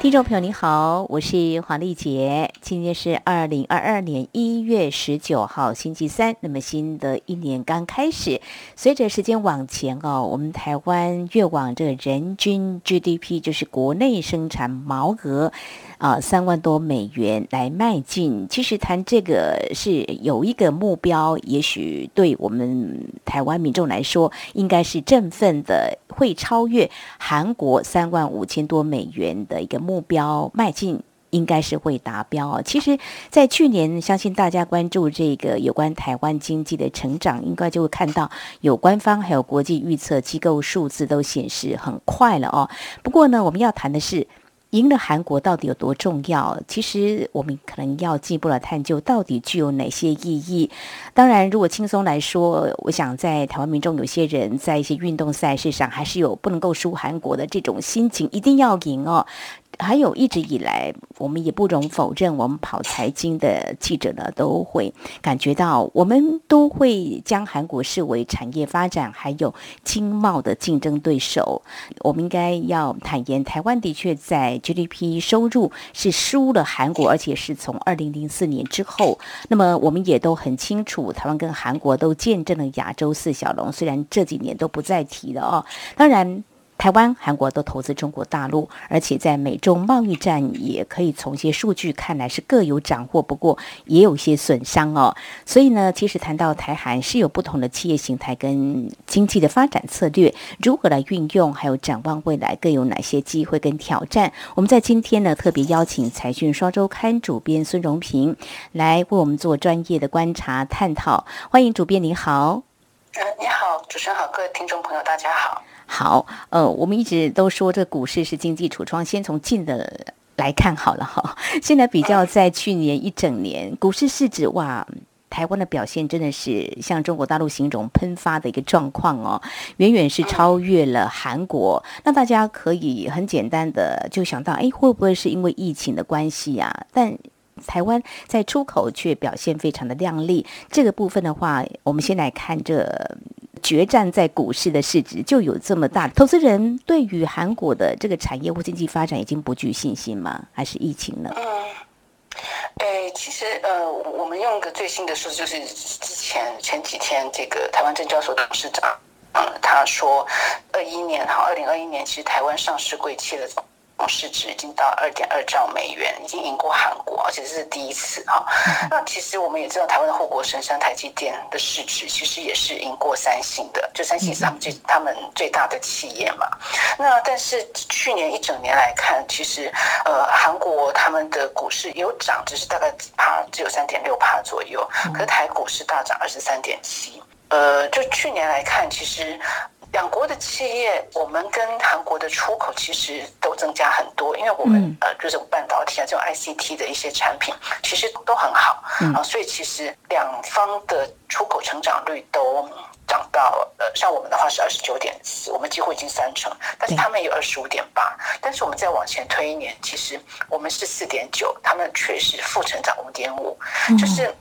听众朋友，你好，我是黄丽杰。今天是二零二二年一月十九号，星期三。那么新的一年刚开始，随着时间往前哦，我们台湾越往这人均 GDP，就是国内生产毛额。啊，三万多美元来迈进。其实谈这个是有一个目标，也许对我们台湾民众来说，应该是振奋的，会超越韩国三万五千多美元的一个目标迈进，应该是会达标。其实，在去年，相信大家关注这个有关台湾经济的成长，应该就会看到有官方还有国际预测机构数字都显示很快了哦。不过呢，我们要谈的是。赢了韩国到底有多重要？其实我们可能要进一步来探究，到底具有哪些意义。当然，如果轻松来说，我想在台湾民众有些人在一些运动赛事上，还是有不能够输韩国的这种心情，一定要赢哦。还有一直以来，我们也不容否认，我们跑财经的记者呢，都会感觉到，我们都会将韩国视为产业发展还有经贸的竞争对手。我们应该要坦言，台湾的确在 GDP 收入是输了韩国，而且是从二零零四年之后。那么我们也都很清楚，台湾跟韩国都见证了亚洲四小龙，虽然这几年都不再提了哦。当然。台湾、韩国都投资中国大陆，而且在美中贸易战也可以从一些数据看来是各有斩获，不过也有些损伤哦。所以呢，其实谈到台韩是有不同的企业形态跟经济的发展策略，如何来运用，还有展望未来各有哪些机会跟挑战。我们在今天呢，特别邀请财讯双周刊主编孙荣平来为我们做专业的观察探讨。欢迎主编，你好。嗯，你好，主持人好，各位听众朋友，大家好。好，呃，我们一直都说这股市是经济橱窗，先从近的来看好了哈。现在比较在去年一整年，股市市值哇，台湾的表现真的是像中国大陆形容喷发的一个状况哦，远远是超越了韩国。那大家可以很简单的就想到，哎，会不会是因为疫情的关系啊？但台湾在出口却表现非常的亮丽。这个部分的话，我们先来看这。决战在股市的市值就有这么大，投资人对于韩国的这个产业或经济发展已经不具信心吗？还是疫情呢？嗯，诶，其实呃，我们用个最新的数字，就是之前前几天这个台湾证交所董事长，嗯，他说，二一年哈，二零二一年其实台湾上市柜企的。市值已经到二点二兆美元，已经赢过韩国，而且这是第一次哈。那其实我们也知道，台湾的护国神山台积电的市值其实也是赢过三星的，就三星是他们最他们最大的企业嘛。那但是去年一整年来看，其实呃韩国他们的股市有涨，只是大概趴只有三点六趴左右，可是台股是大涨二十三点七。呃，就去年来看，其实。两国的企业，我们跟韩国的出口其实都增加很多，因为我们呃就是半导体啊这种 ICT 的一些产品，其实都很好啊，所以其实两方的出口成长率都涨到呃，像我们的话是二十九点四，我们几乎已经三成，但是他们有二十五点八，但是我们再往前推一年，其实我们是四点九，他们却是负成长五点五，就是。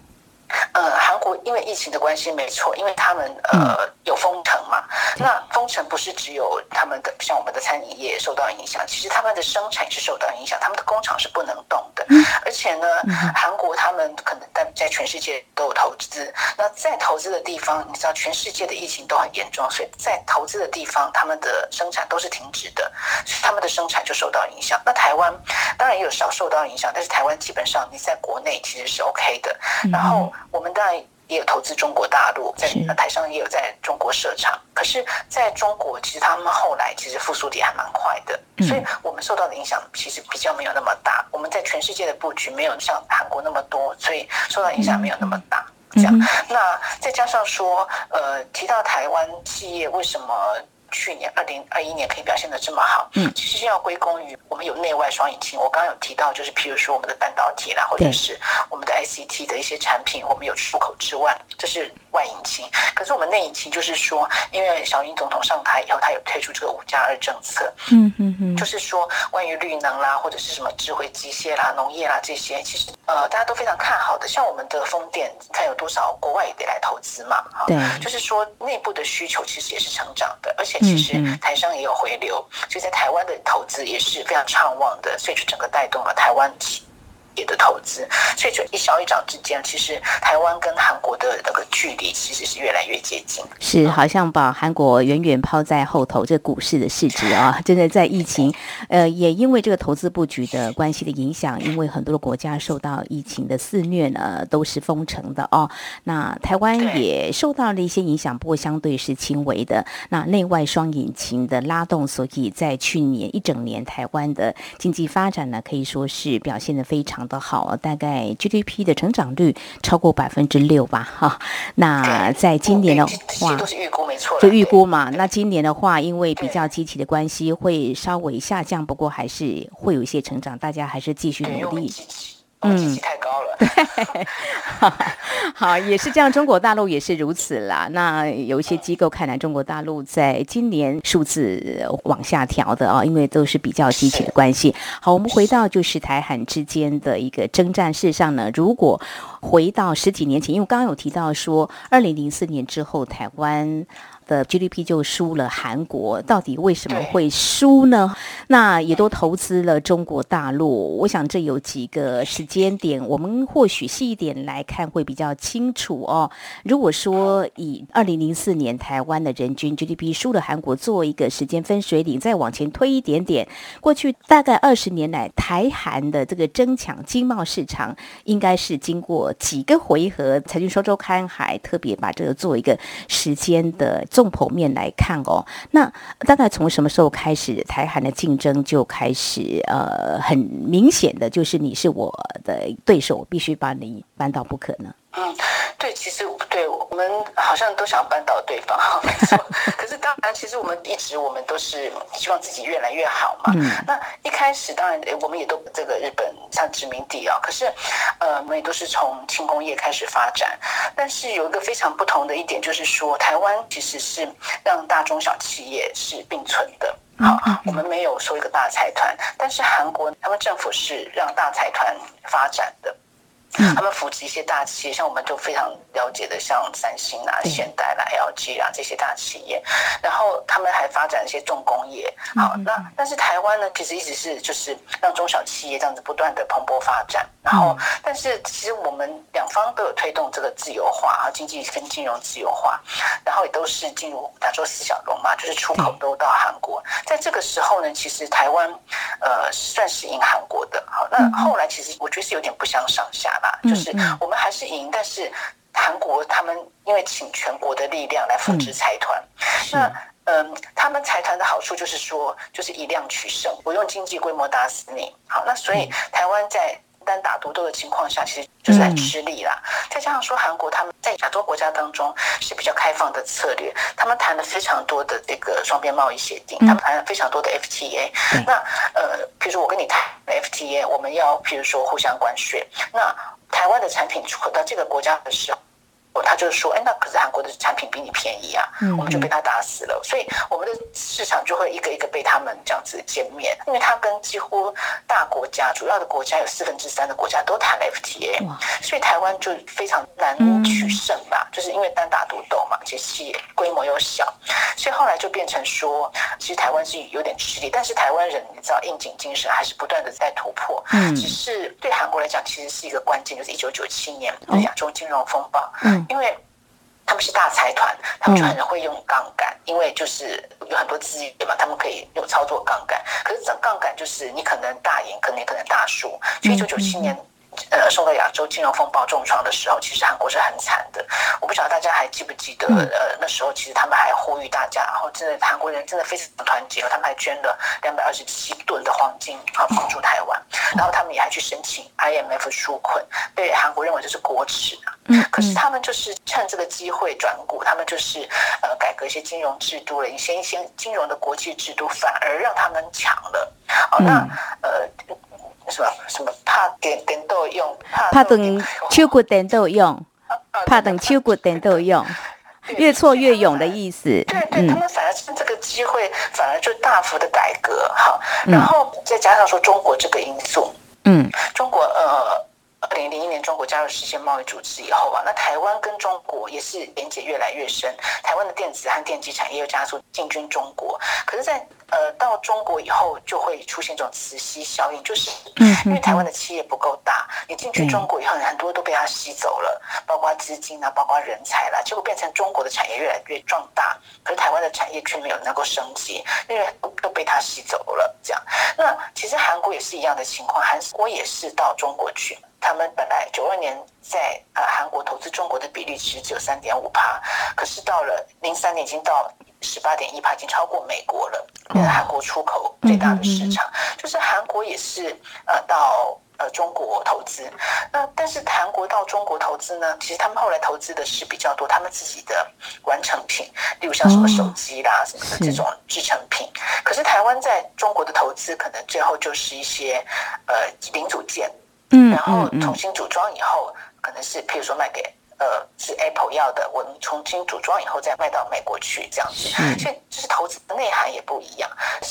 呃，韩国因为疫情的关系，没错，因为他们呃有封城嘛。那封城不是只有他们的，像我们的餐饮业受到影响，其实他们的生产也是受到影响，他们的工厂是不能动的。而且呢，韩国他们可能在在全世界都有投资，那在投资的地方，你知道全世界的疫情都很严重，所以在投资的地方，他们的生产都是停止的，所以他们的生产就受到影响。那台湾当然也有少受到影响，但是台湾基本上你在国内其实是 OK 的，然后。我们当然也有投资中国大陆，在台商也有在中国设厂。可是，在中国，其实他们后来其实复苏的还蛮快的，所以我们受到的影响其实比较没有那么大。我们在全世界的布局没有像韩国那么多，所以受到影响没有那么大。这样，那再加上说，呃，提到台湾企业为什么？去年二零二一年可以表现的这么好，嗯，其实是要归功于我们有内外双引擎。我刚刚有提到，就是譬如说我们的半导体啦，或者是我们的 ICT 的一些产品，我们有出口之外，这是完。外引擎。可是我们内引擎就是说，因为小英总统上台以后，他有推出这个五加二政策，嗯嗯嗯，就是说关于绿能啦，或者是什么智慧机械啦、农业啦这些，其实呃大家都非常看好的。像我们的风电，看有多少国外也得来投资嘛，哈，对，就是说内部的需求其实也是成长的，而且其实台商也有回流，所以在台湾的投资也是非常畅旺的，所以就整个带动了台湾。的投资，所以就一小一长之间，其实台湾跟韩国的那个距离其实是越来越接近，是好像把韩国远远抛在后头。这股市的市值啊，真的在疫情，呃，也因为这个投资布局的关系的影响，因为很多的国家受到疫情的肆虐呢，都是封城的哦。那台湾也受到了一些影响，不过相对是轻微的。那内外双引擎的拉动，所以在去年一整年，台湾的经济发展呢，可以说是表现得非常的好，大概 GDP 的成长率超过百分之六吧，哈。那在今年的话，都是预估没错，就预估嘛。那今年的话，因为比较积极的关系，会稍微下降，不过还是会有一些成长，大家还是继续努力。嗯，太高了。对，好，也是这样。中国大陆也是如此啦。那有一些机构看来，中国大陆在今年数字往下调的啊，因为都是比较积极的关系。好，我们回到就是台韩之间的一个征战。事实上呢，如果回到十几年前，因为刚刚有提到说，二零零四年之后，台湾。的 GDP 就输了韩国，到底为什么会输呢？那也都投资了中国大陆，我想这有几个时间点，我们或许细一点来看会比较清楚哦。如果说以二零零四年台湾的人均 GDP 输了韩国做一个时间分水岭，再往前推一点点，过去大概二十年来台韩的这个争抢经贸市场，应该是经过几个回合。财经双周刊还特别把这个做一个时间的。从剖面来看哦，那大概从什么时候开始，台韩的竞争就开始呃，很明显的就是你是我的对手，我必须把你扳倒不可呢？嗯，对，其实对我们好像都想扳倒对方，没错。可是当然，其实我们一直我们都是希望自己越来越好嘛。嗯。那一开始当然，我们也都这个日本像殖民地啊，可是呃，我们也都是从轻工业开始发展。但是有一个非常不同的一点，就是说台湾其实是让大中小企业是并存的。好，我们没有说一个大财团，但是韩国他们政府是让大财团发展的。他们扶持一些大企业，像我们都非常了解的，像三星啊、现代啦、LG 啊这些大企业，然后他们还发展一些重工业。好，那但是台湾呢，其实一直是就是让中小企业这样子不断的蓬勃发展。然后，但是其实我们两方都有推动这个自由化啊，经济跟金融自由化，然后也都是进入亚洲四小龙嘛，就是出口都到韩国。在这个时候呢，其实台湾呃算是赢韩国的。好，那后来其实我觉得是有点不相上下。就是我们还是赢，但是韩国他们因为请全国的力量来扶持财团，那嗯，他们财团的好处就是说，就是以量取胜，我用经济规模打死你。好，那所以台湾在单打独斗的情况下，其实就是在吃力啦。再加上说，韩国他们在亚洲国家当中是比较开放的策略，他们谈了非常多的这个双边贸易协定，他们谈了非常多的 FTA。那呃，譬如说我跟你谈 FTA，我们要譬如说互相关税，那台湾的产品出口到这个国家的时候，他就说：“哎，那可是韩国的产品比你便宜啊，我们就被他打死了。所以我们的市场就会一个一个被他们这样子歼灭，因为他跟几乎大国家、主要的国家有四分之三的国家都谈了 FTA，所以台湾就非常难取胜吧，就是因为单打独斗嘛，而且企业规模又小，所以后来就变成说，其实台湾是有点吃力，但是台湾人你知道，应景精神还是不断的在突破。嗯，只是对韩国来讲，其实是一个关键，就是一九九七年的亚洲金融风暴。嗯。因为他们是大财团，他们就很会用杠杆，因为就是有很多资源嘛，他们可以有操作杠杆。可是这杠杆就是你可能大赢，可能也可能大输。所以一九九七年，呃，受到亚洲金融风暴重创的时候，其实韩国是很惨的。我不晓得大家还记不记得，呃，那时候其实他们还呼吁大家，然后真的韩国人真的非常团结，他们还捐了两百二十七吨的黄金啊帮助台湾，然后他们也还去申请 IMF 纾困，被韩国认为这是国耻啊。可是他们就是趁这个机会转股，他们就是呃改革一些金融制度了，一些一些金融的国际制度，反而让他们抢了。哦，那呃。什么什么怕电电都用，怕等秋骨电都用，怕等秋骨等都用，越挫越勇的意思。对对，他们反而趁这个机会，反而就大幅的改革哈，然后再加上说中国这个因素，嗯，中国呃。二零零一年，中国加入世界贸易组织以后啊，那台湾跟中国也是连接越来越深。台湾的电子和电机产业又加速进军中国，可是，在呃到中国以后，就会出现这种磁吸效应，就是因为台湾的企业不够大，你进去中国以后，很多都被它吸走了，包括资金啊，包括人才啦，结果变成中国的产业越来越壮大，可是台湾的产业却没有能够升级，因为都被它吸走了。这样，那其实韩国也是一样的情况，韩国也是到中国去。他们本来九二年在呃韩国投资中国的比例其实只有三点五趴，可是到了零三年已经到十八点一趴，已经超过美国了。变成韩国出口最大的市场，就是韩国也是呃到呃中国投资。那但是韩国到中国投资呢，其实他们后来投资的是比较多他们自己的完成品，例如像什么手机啦什么的这种制成品。可是台湾在中国的投资，可能最后就是一些呃零组件。嗯，然后重新组装以后，可能是譬如说卖给呃是 Apple 要的，我们重新组装以后再卖到美国去这样子，所以就是投资的内涵也不一样。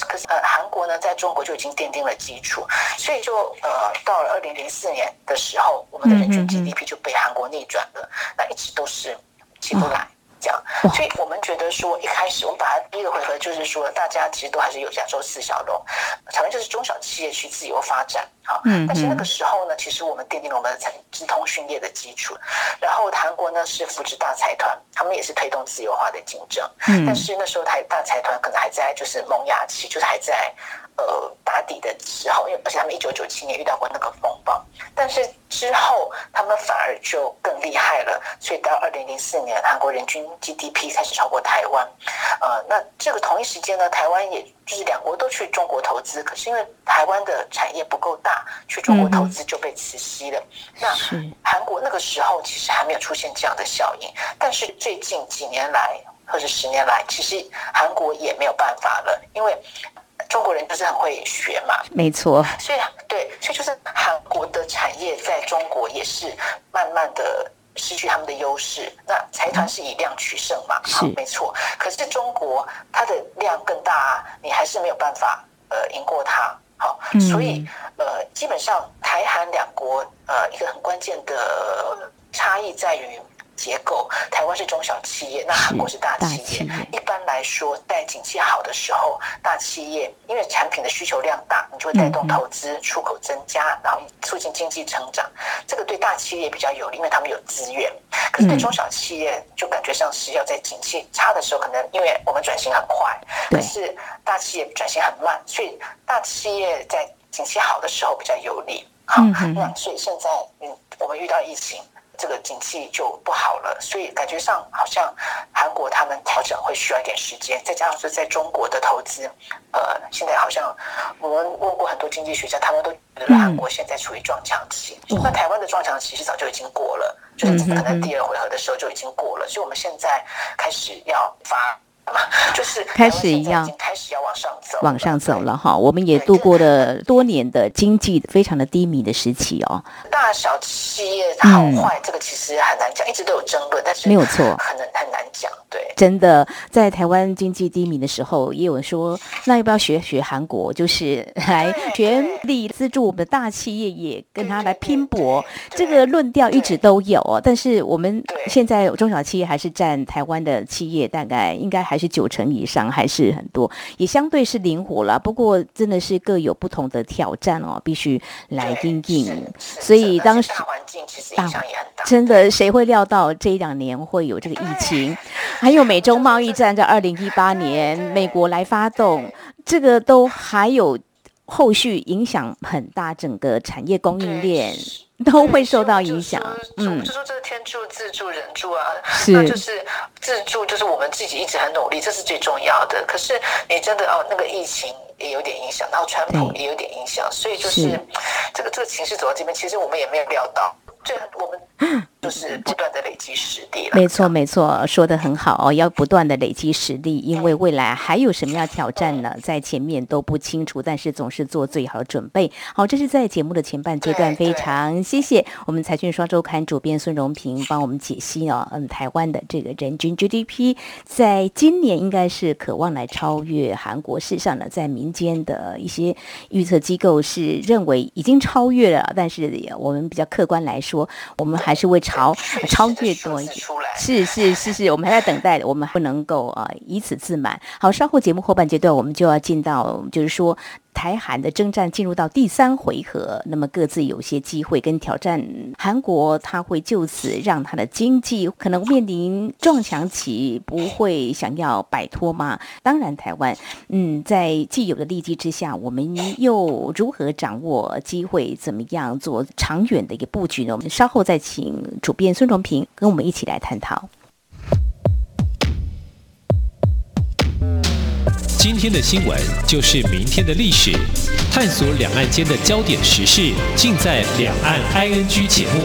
可是呃韩国呢，在中国就已经奠定了基础，所以就呃到了二零零四年的时候，我们的人均 GDP 就被韩国逆转了，那一直都是起不来。这样，所以我们觉得说，一开始我们把它第一个回合就是说，大家其实都还是有亚洲四小龙，台湾就是中小企业去自由发展，好，但是那个时候呢，其实我们奠定了我们的资通讯业的基础，然后韩国呢是扶持大财团，他们也是推动自由化的竞争，嗯。但是那时候台大财团可能还在就是萌芽期，就是还在。呃，打底的时候，因为而且他们一九九七年遇到过那个风暴，但是之后他们反而就更厉害了，所以到二零零四年，韩国人均 GDP 开始超过台湾。呃，那这个同一时间呢，台湾也就是两国都去中国投资，可是因为台湾的产业不够大，去中国投资就被磁吸了。嗯、那韩国那个时候其实还没有出现这样的效应，但是最近几年来或者十年来，其实韩国也没有办法了，因为。中国人就是很会学嘛，没错。所以对，所以就是韩国的产业在中国也是慢慢的失去他们的优势。那财团是以量取胜嘛，好，没错。可是中国它的量更大，你还是没有办法呃赢过它。好，所以呃基本上台韩两国呃一个很关键的差异在于。结构，台湾是中小企业，那韩国是大企业。一般来说，在景气好的时候，大企业因为产品的需求量大，你就会带动投资、嗯、出口增加，然后促进经济成长。这个对大企业比较有利，因为他们有资源。可是对中小企业，就感觉上是要在景气差的时候，可能因为我们转型很快，可是大企业转型很慢，所以大企业在景气好的时候比较有利。好，嗯、那所以现在嗯，我们遇到疫情。这个景气就不好了，所以感觉上好像韩国他们调整会需要一点时间，再加上说在中国的投资，呃，现在好像我们问过很多经济学家，他们都觉得韩国现在处于撞墙期。嗯、那台湾的撞墙期是早就已经过了，就是可能第二回合的时候就已经过了，所以我们现在开始要发。就是开始一样，开始要往上走，往上走了哈。我们也度过了多年的经济非常的低迷的时期哦。大小企业好坏，这个其实很难讲，一直都有争论，但是没有错，很难很难讲。对，真的在台湾经济低迷的时候，也有人说，那要不要学学韩国，就是来全力资助我们的大企业，也跟他来拼搏。这个论调一直都有哦。但是我们现在中小企业还是占台湾的企业，大概应该还。是九成以上，还是很多，也相对是灵活了。不过真的是各有不同的挑战哦，必须来应应。所以当时大环境其实影响也很大。真的，谁会料到这一两年会有这个疫情？还有美洲贸易战在二零一八年美国来发动，这个都还有后续影响很大，整个产业供应链。都会受到影响，嗯，就说这是天助自助人助啊，是那就是自助，就是我们自己一直很努力，这是最重要的。可是你真的哦，那个疫情也有点影响，然后川普也有点影响，所以就是这个这个情绪走到这边，其实我们也没有料到。最我们就是不断的累积实力。没错，没错，说的很好哦，要不断的累积实力，因为未来还有什么要挑战呢？在前面都不清楚，但是总是做最好的准备。好，这是在节目的前半阶段，非常谢谢我们财讯双周刊主编孙荣平帮我们解析哦，嗯，台湾的这个人均 GDP 在今年应该是渴望来超越韩国。事实上呢，在民间的一些预测机构是认为已经超越了，但是我们比较客观来说，我们还是会。超超越多一点，是是是是，我们还在等待，我们不能够啊、呃、以此自满。好，稍后节目后半阶段，我们就要进到，就是说。台韩的征战进入到第三回合，那么各自有些机会跟挑战。韩国他会就此让他的经济可能面临撞墙期，不会想要摆脱吗？当然，台湾嗯，在既有的利基之下，我们又如何掌握机会？怎么样做长远的一个布局呢？我们稍后再请主编孙荣平跟我们一起来探讨。今天的新闻就是明天的历史，探索两岸间的焦点时事，尽在《两岸 ING》节目。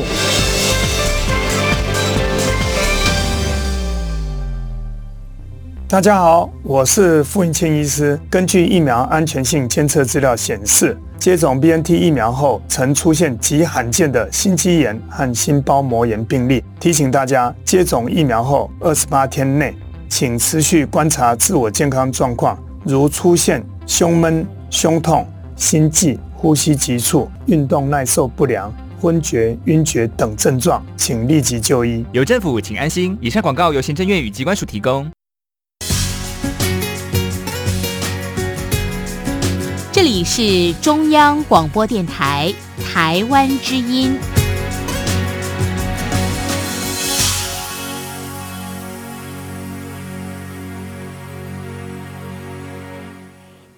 大家好，我是傅英庆医师。根据疫苗安全性监测资料显示，接种 BNT 疫苗后曾出现极罕见的心肌炎和心包膜炎病例。提醒大家，接种疫苗后二十八天内，请持续观察自我健康状况。如出现胸闷、胸痛、心悸、呼吸急促、运动耐受不良、昏厥、晕厥等症状，请立即就医。有政府，请安心。以上广告由行政院与机关署提供。这里是中央广播电台台湾之音。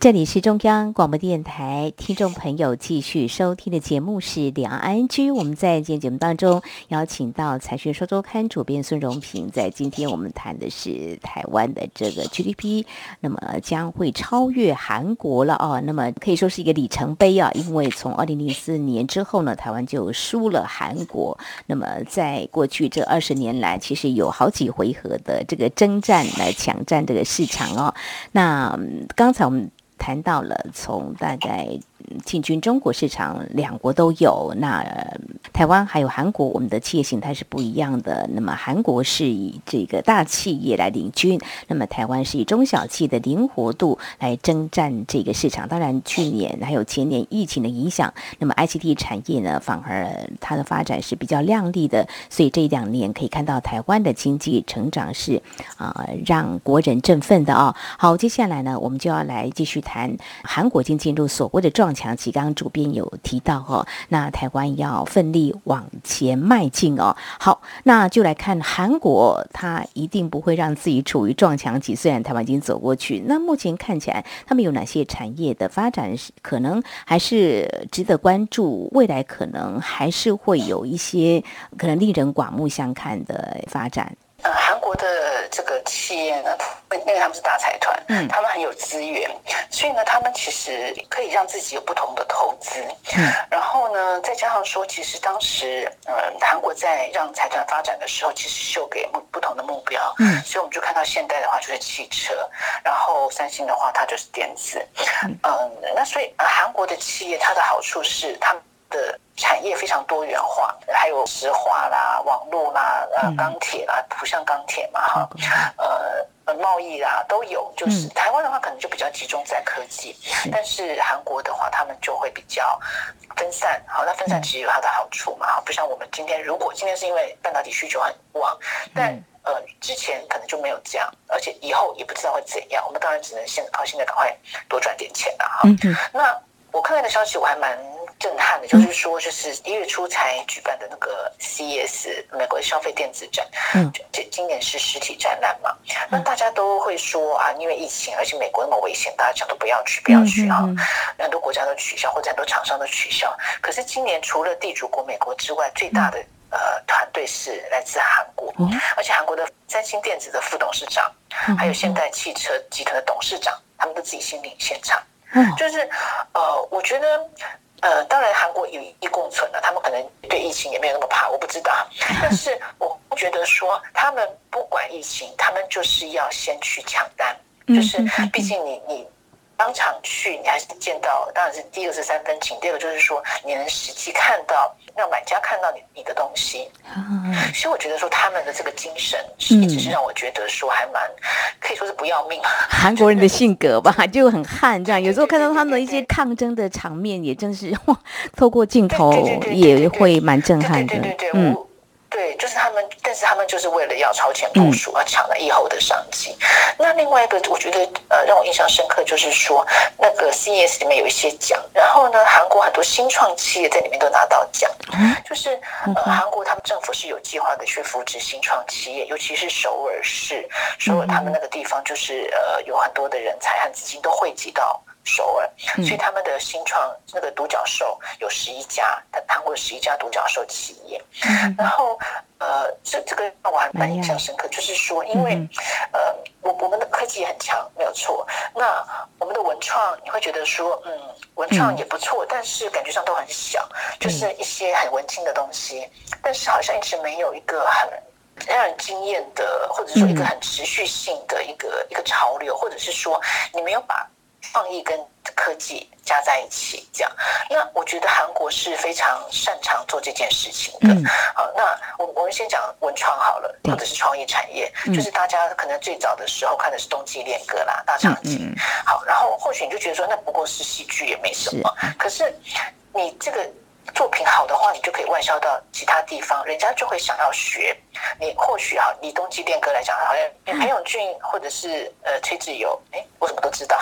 这里是中央广播电台，听众朋友继续收听的节目是《两岸安居》。我们在今天节目当中邀请到《财讯说周刊》主编孙荣平，在今天我们谈的是台湾的这个 GDP，那么将会超越韩国了哦。那么可以说是一个里程碑啊，因为从二零零四年之后呢，台湾就输了韩国。那么在过去这二十年来，其实有好几回合的这个征战来抢占这个市场哦。那刚才我们。谈到了从大概。进军中国市场，两国都有。那台湾还有韩国，我们的企业形态是不一样的。那么韩国是以这个大企业来领军，那么台湾是以中小企业的灵活度来征战这个市场。当然，去年还有前年疫情的影响，那么 ICT 产业呢，反而它的发展是比较亮丽的。所以这两年可以看到台湾的经济成长是啊、呃，让国人振奋的哦。好，接下来呢，我们就要来继续谈韩国经进入所谓的撞墙期，刚刚主编有提到哦，那台湾要奋力往前迈进哦。好，那就来看韩国，他一定不会让自己处于撞墙期。虽然台湾已经走过去，那目前看起来，他们有哪些产业的发展是可能还是值得关注？未来可能还是会有一些可能令人刮目相看的发展。呃，韩国的这个企业呢，因为他们是大财团，嗯，他们很有资源，所以呢，他们其实可以让自己有不同的投资，嗯，然后呢，再加上说，其实当时，呃，韩国在让财团发展的时候，其实秀给目不同的目标，嗯，所以我们就看到现代的话就是汽车，然后三星的话它就是电子，嗯，呃，那所以，呃，韩国的企业它的好处是他们的。产业非常多元化，还有石化啦、网络啦、呃、钢铁啦、不像钢铁嘛哈，呃呃贸易啦都有。就是台湾的话，可能就比较集中在科技，但是韩国的话，他们就会比较分散。好，那分散其实有它的好处嘛，哈，不像我们今天，如果今天是因为半导体需求很旺，但呃之前可能就没有这样，而且以后也不知道会怎样。我们当然只能现靠现在赶快多赚点钱了哈。那我看到的消息，我还蛮。震撼的，就是说，就是一月初才举办的那个 CES 美国的消费电子展，嗯，这今年是实体展览嘛，那大家都会说啊，因为疫情，而且美国那么危险，大家讲都不要去，不要去哈，很多国家都取消，或者很多厂商都取消。可是今年除了地主国美国之外，最大的呃团队是来自韩国，而且韩国的三星电子的副董事长，还有现代汽车集团的董事长，他们都自己亲临现场，就是呃，我觉得。呃，当然韩国有一共存了，他们可能对疫情也没有那么怕，我不知道。但是我觉得说，他们不管疫情，他们就是要先去抢单，就是毕竟你你。当场去，你还是见到，当然是第一个是三分情，第二个就是说你能实际看到，让买家看到你你的东西。嗯，所以我觉得说他们的这个精神，是一直是让我觉得说还蛮可以说是不要命。韩国人的性格吧，就很悍，这样有时候看到他们的一些抗争的场面，也真是哇，透过镜头也会蛮震撼的。嗯。对，就是他们，但是他们就是为了要超前部署，而抢了以后的商机。嗯、那另外一个，我觉得呃，让我印象深刻，就是说那个 CES 里面有一些奖，然后呢，韩国很多新创企业在里面都拿到奖。嗯、就是呃，韩国他们政府是有计划的去扶持新创企业，尤其是首尔市，首尔他们那个地方就是呃，有很多的人才和资金都汇集到。首尔，所以他们的新创那个独角兽有十一家，他谈过十一家独角兽企业。然后，呃，这这个让我还蛮印象深刻，就是说，因为，呃，我我们的科技也很强，没有错。那我们的文创，你会觉得说，嗯，文创也不错，但是感觉上都很小，就是一些很文青的东西，但是好像一直没有一个很让人惊艳的，或者说一个很持续性的一个一个潮流，或者是说你没有把。创意跟科技加在一起，这样，那我觉得韩国是非常擅长做这件事情的。嗯、好，那我我们先讲文创好了，或者是创意产业，嗯、就是大家可能最早的时候看的是冬季恋歌啦、大长今。嗯、好，然后或许你就觉得说，那不过是戏剧，也没什么。是可是你这个。作品好的话，你就可以外销到其他地方，人家就会想要学。你或许哈，以冬季恋歌来讲，好像裴勇俊或者是呃崔智友，哎，我怎么都知道。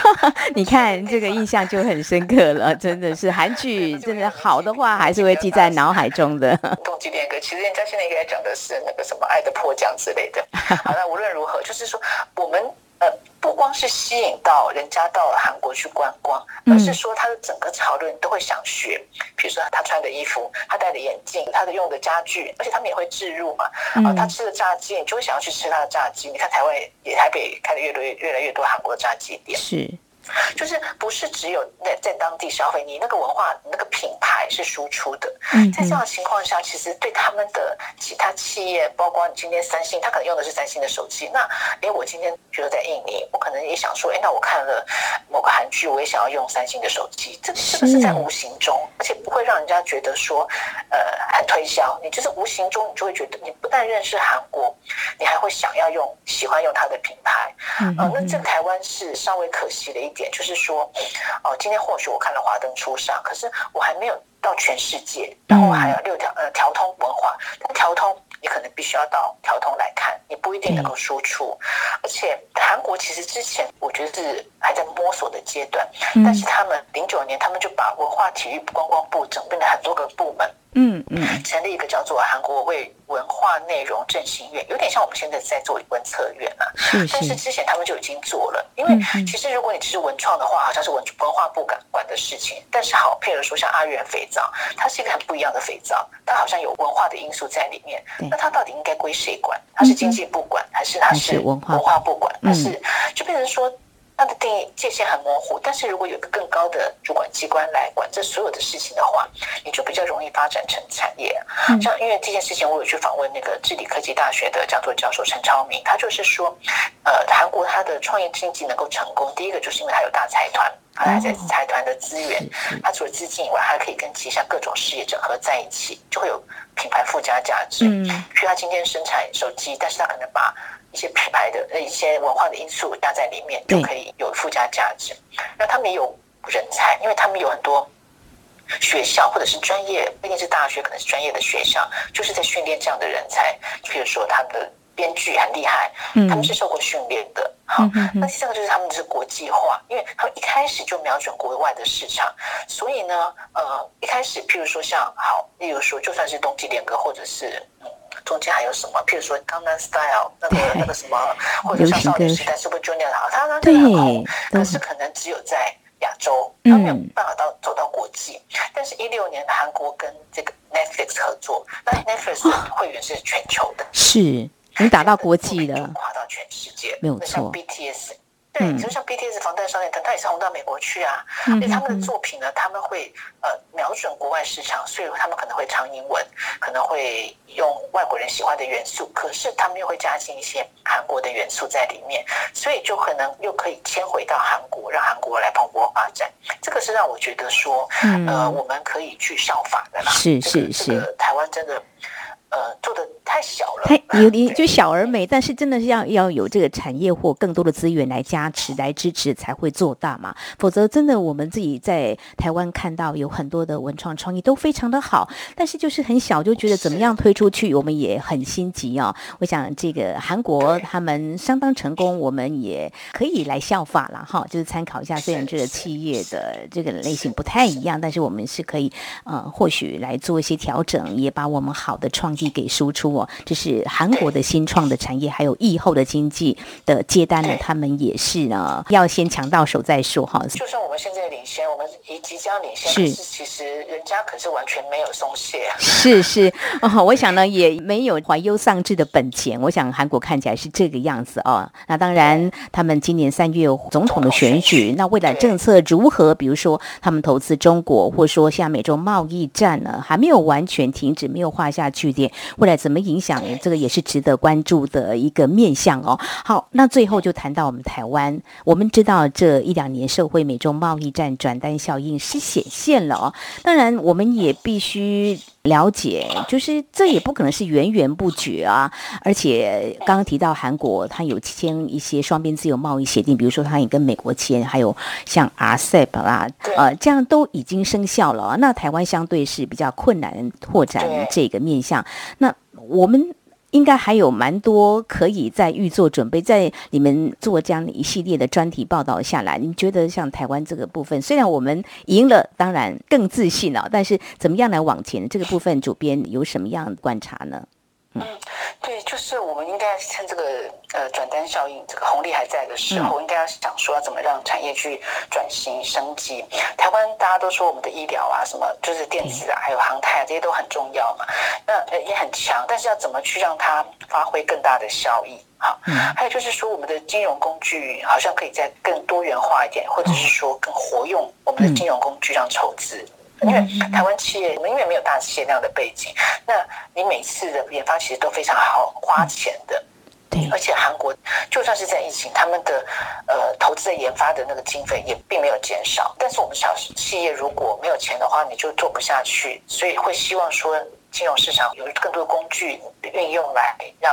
你看这个印象就很深刻了，真的是韩剧，真的好的话还是会记在脑海中的。冬季恋歌，其实人家现在应该讲的是那个什么爱的迫降之类的。好，那无论如何，就是说我们。呃，不光是吸引到人家到了韩国去观光，而是说他的整个潮流你都会想学。比如说他穿的衣服，他戴的眼镜，他的用的家具，而且他们也会置入嘛。啊，他吃的炸鸡，你就会想要去吃他的炸鸡。你看台湾也台北开的越多越越来越多韩国的炸鸡店。是。就是不是只有在在当地消费，你那个文化、你那个品牌是输出的。嗯，在这样的情况下，其实对他们的其他企业，包括你今天三星，他可能用的是三星的手机。那，哎，我今天觉得在印尼，我可能也想说，哎，那我看了某个韩剧，我也想要用三星的手机。这这个是在无形中，而且不会让人家觉得说，呃，很推销。你就是无形中，你就会觉得，你不但认识韩国，你还会想要用、喜欢用它的品牌。嗯，呃，那这台湾是稍微可惜的一点就是说，哦，今天或许我看了《华灯初上》，可是我还没有到全世界，然后还有六条呃条通文化，但条通你可能必须要到条通来看，你不一定能够输出。而且韩国其实之前我觉得是还在摸索的阶段，但是他们零九年他们就把文化体育观光部整并了很多个部门。嗯嗯，成立一个叫做韩国为文化内容振兴院，有点像我们现在在做文策院啊。是是。但是之前他们就已经做了，因为其实如果你只是文创的话，好像是文文化部管管的事情。但是好，譬如说像阿元肥皂，它是一个很不一样的肥皂，它好像有文化的因素在里面。那它到底应该归谁管？它是经济部管，还是它是文化部管？还是就变成说？它的定义界限很模糊，但是如果有个更高的主管机关来管这所有的事情的话，你就比较容易发展成产业。嗯、像因为这件事情，我有去访问那个智理科技大学的讲座教授陈超明，他就是说，呃，韩国它的创业经济能够成功，第一个就是因为它有大财团，它还在财团的资源，它除了资金以外，还可以跟旗下各种事业整合在一起，就会有品牌附加价值。嗯，譬如他今天生产手机，但是他可能把一些品牌的、一些文化的因素加在里面，就可以有附加价值。那他们也有人才，因为他们有很多学校或者是专业，不一定是大学，可能是专业的学校，就是在训练这样的人才。譬如说，他们的编剧很厉害，他们是受过训练的。好，那第三个就是他们是国际化，因为他们一开始就瞄准国外的市场，所以呢，呃，一开始，譬如说像好，例如说，就算是冬季恋歌，或者是嗯。中间还有什么？譬如说《Gangnam Style》那个那个什么，或者像少女时代 Super Junior，他他真的很红，可是可能只有在亚洲，他没有办法到走到国际。但是，一六年韩国跟这个 Netflix 合作，那 Netflix 会员是全球的，是，你打到国际了，跨到全世界，没有错。BTS 对，你说像 BTS 防弹少年团，他也是红到美国去啊。因为他们的作品呢，他们会呃瞄准国外市场，所以他们可能会唱英文，可能会用外国人喜欢的元素，可是他们又会加进一些韩国的元素在里面，所以就可能又可以迁回到韩国，让韩国来蓬勃发展。这个是让我觉得说，呃，我们可以去效法的啦。是是是，台湾真的。呃，做的太小了，太有点 就小而美，但是真的是要要有这个产业或更多的资源来加持、来支持，才会做大嘛。否则，真的我们自己在台湾看到有很多的文创创意都非常的好，但是就是很小，就觉得怎么样推出去，我们也很心急哦。我想这个韩国他们相当成功，我们也可以来效法了哈，就是参考一下。虽然这个企业的这个类型不太一样，但是我们是可以呃，或许来做一些调整，也把我们好的创意。给输出哦，这是韩国的新创的产业，还有疫后的经济的接单呢，他们也是呢，要先抢到手再说哈。就算我们现在领先，我们也即将领先，是其实人家可是完全没有松懈啊。是是哦，我想呢也没有怀忧丧志的本钱。我想韩国看起来是这个样子哦。那当然，他们今年三月总统的选举，那未来政策如何？比如说他们投资中国，或者说像美洲贸易战呢，还没有完全停止，没有画下句点。未来怎么影响？这个也是值得关注的一个面向哦。好，那最后就谈到我们台湾，我们知道这一两年社会美中贸易战转单效应是显现了哦。当然，我们也必须了解，就是这也不可能是源源不绝啊。而且刚刚提到韩国，它有签一些双边自由贸易协定，比如说它也跟美国签，还有像 RCEP 啦，呃，这样都已经生效了。那台湾相对是比较困难拓展这个面向。那我们应该还有蛮多可以在预做准备，在你们做这样一系列的专题报道下来，你觉得像台湾这个部分，虽然我们赢了，当然更自信了，但是怎么样来往前？这个部分主编有什么样的观察呢？嗯，对，就是我们应该趁这个呃转单效应这个红利还在的时候，嗯、应该要想说要怎么让产业去转型升级。台湾大家都说我们的医疗啊，什么就是电子啊，还有航太啊，这些都很重要嘛，那也很强。但是要怎么去让它发挥更大的效益？好，还有就是说我们的金融工具好像可以再更多元化一点，或者是说更活用我们的金融工具让筹资。因为台湾企业，我们因为没有大企业那样的背景，那你每次的研发其实都非常好花钱的，对，而且韩国就算是在疫情，他们的呃投资的研发的那个经费也并没有减少，但是我们小企业如果没有钱的话，你就做不下去，所以会希望说。金融市场有更多的工具运用来让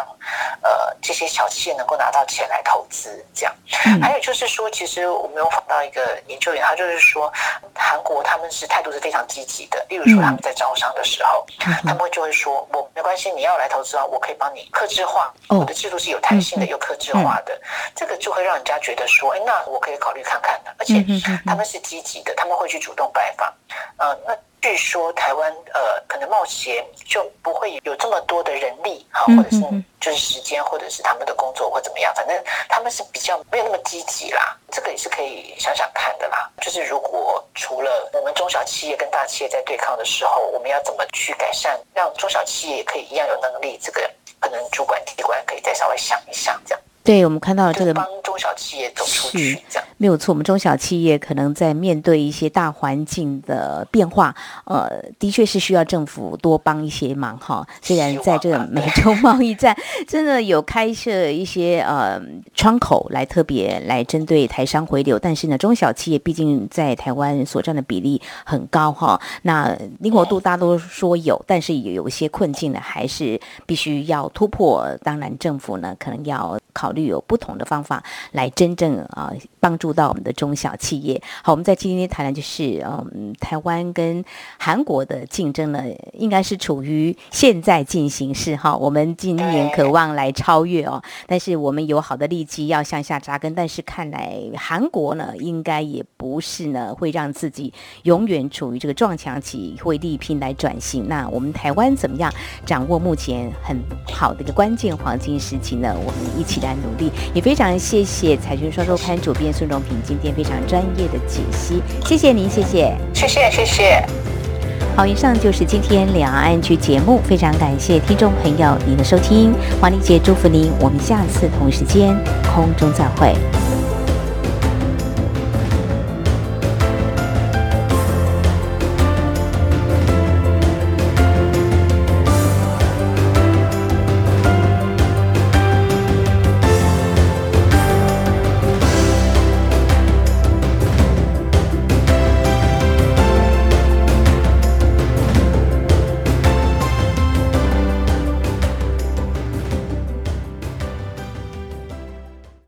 呃这些小企业能够拿到钱来投资，这样。还有就是说，其实我们有访到一个研究员，他就是说，韩国他们是态度是非常积极的。例如说，他们在招商的时候，他们会就会说，我没关系，你要来投资啊，我可以帮你克制化，我的制度是有弹性的，又克制化的，这个就会让人家觉得说，哎，那我可以考虑看看的。而且他们是积极的，他们会去主动拜访，呃，那。据说台湾呃，可能冒险就不会有这么多的人力哈，或者是就是时间，或者是他们的工作或怎么样，反正他们是比较没有那么积极啦。这个也是可以想想看的啦。就是如果除了我们中小企业跟大企业在对抗的时候，我们要怎么去改善，让中小企业也可以一样有能力？这个可能主管机关可以再稍微想一想，这样。对，我们看到这个帮中小企业走出去，这样没有错。我们中小企业可能在面对一些大环境的变化，呃，的确是需要政府多帮一些忙哈。虽然在这个美洲贸易战真的有开设一些呃窗口来特别来针对台商回流，但是呢，中小企业毕竟在台湾所占的比例很高哈。那灵活度大多说有，但是有一些困境呢，还是必须要突破。当然，政府呢可能要考。考虑有不同的方法来真正啊帮助到我们的中小企业。好，我们在今天谈的就是嗯，台湾跟韩国的竞争呢，应该是处于现在进行式哈。我们今年渴望来超越哦，但是我们有好的利基要向下扎根。但是看来韩国呢，应该也不是呢会让自己永远处于这个撞墙期，会力拼来转型。那我们台湾怎么样掌握目前很好的一个关键黄金时期呢？我们一起来。努力，也非常谢谢《财讯双周刊》主编孙荣平今天非常专业的解析，谢谢您，谢谢，谢谢，谢谢。好，以上就是今天两岸 ING 节目，非常感谢听众朋友您的收听，黄丽姐祝福您，我们下次同时间空中再会。